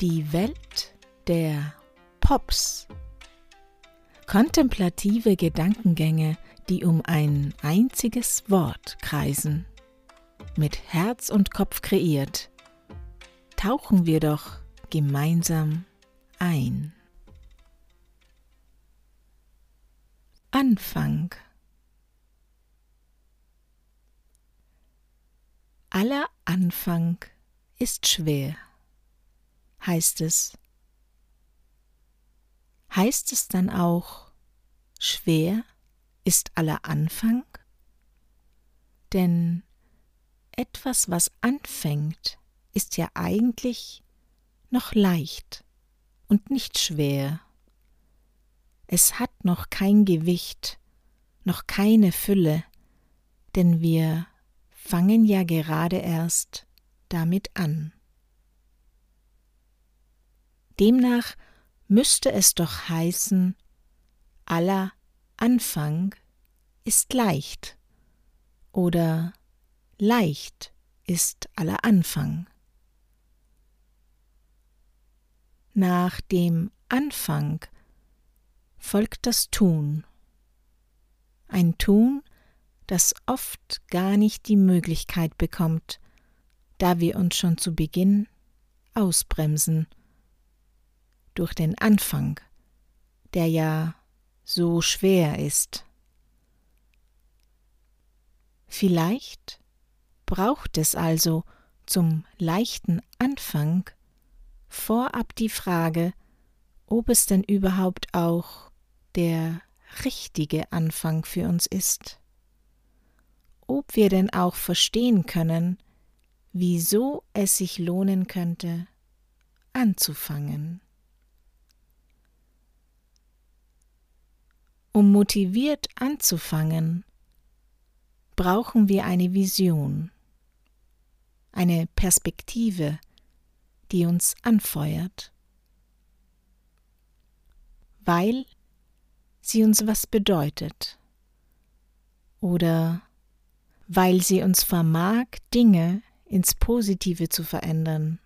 Die Welt der Pops. Kontemplative Gedankengänge, die um ein einziges Wort kreisen. Mit Herz und Kopf kreiert, tauchen wir doch gemeinsam ein. Anfang Aller Anfang ist schwer, heißt es. Heißt es dann auch, schwer ist aller Anfang? Denn etwas, was anfängt, ist ja eigentlich noch leicht und nicht schwer. Es hat noch kein Gewicht, noch keine Fülle, denn wir fangen ja gerade erst damit an. Demnach müsste es doch heißen, aller Anfang ist leicht oder leicht ist aller Anfang. Nach dem Anfang folgt das Tun. Ein Tun, das oft gar nicht die Möglichkeit bekommt, da wir uns schon zu Beginn ausbremsen durch den Anfang, der ja so schwer ist. Vielleicht braucht es also zum leichten Anfang vorab die Frage, ob es denn überhaupt auch der richtige Anfang für uns ist ob wir denn auch verstehen können, wieso es sich lohnen könnte, anzufangen. Um motiviert anzufangen, brauchen wir eine Vision, eine Perspektive, die uns anfeuert, weil sie uns was bedeutet oder weil sie uns vermag, Dinge ins Positive zu verändern.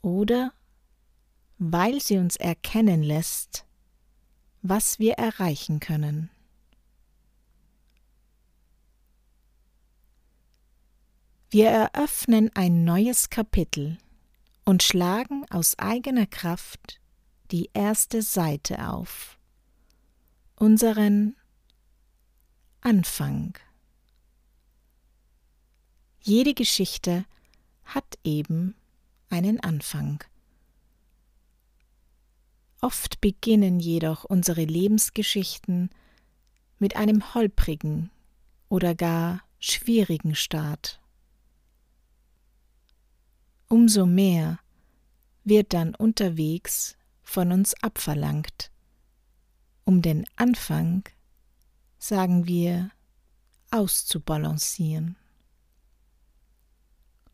Oder weil sie uns erkennen lässt, was wir erreichen können. Wir eröffnen ein neues Kapitel und schlagen aus eigener Kraft die erste Seite auf, unseren Anfang. Jede Geschichte hat eben einen Anfang. Oft beginnen jedoch unsere Lebensgeschichten mit einem holprigen oder gar schwierigen Start. Umso mehr wird dann unterwegs von uns abverlangt. Um den Anfang, sagen wir, auszubalancieren.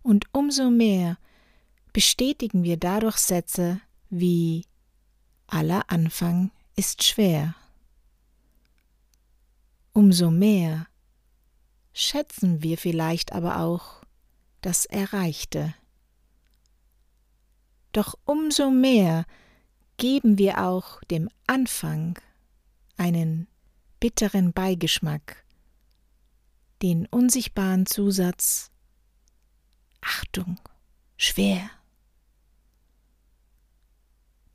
Und umso mehr bestätigen wir dadurch Sätze wie aller Anfang ist schwer. Umso mehr schätzen wir vielleicht aber auch das Erreichte. Doch umso mehr geben wir auch dem Anfang einen bitteren Beigeschmack, den unsichtbaren Zusatz Achtung, schwer.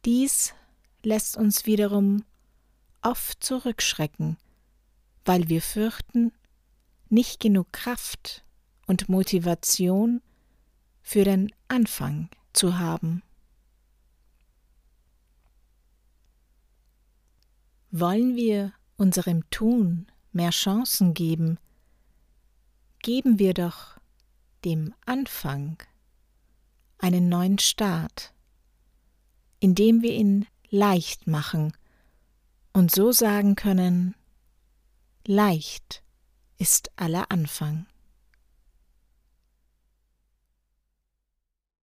Dies lässt uns wiederum oft zurückschrecken, weil wir fürchten, nicht genug Kraft und Motivation für den Anfang zu haben. Wollen wir unserem Tun mehr Chancen geben, geben wir doch dem Anfang einen neuen Start, indem wir ihn leicht machen und so sagen können, leicht ist aller Anfang.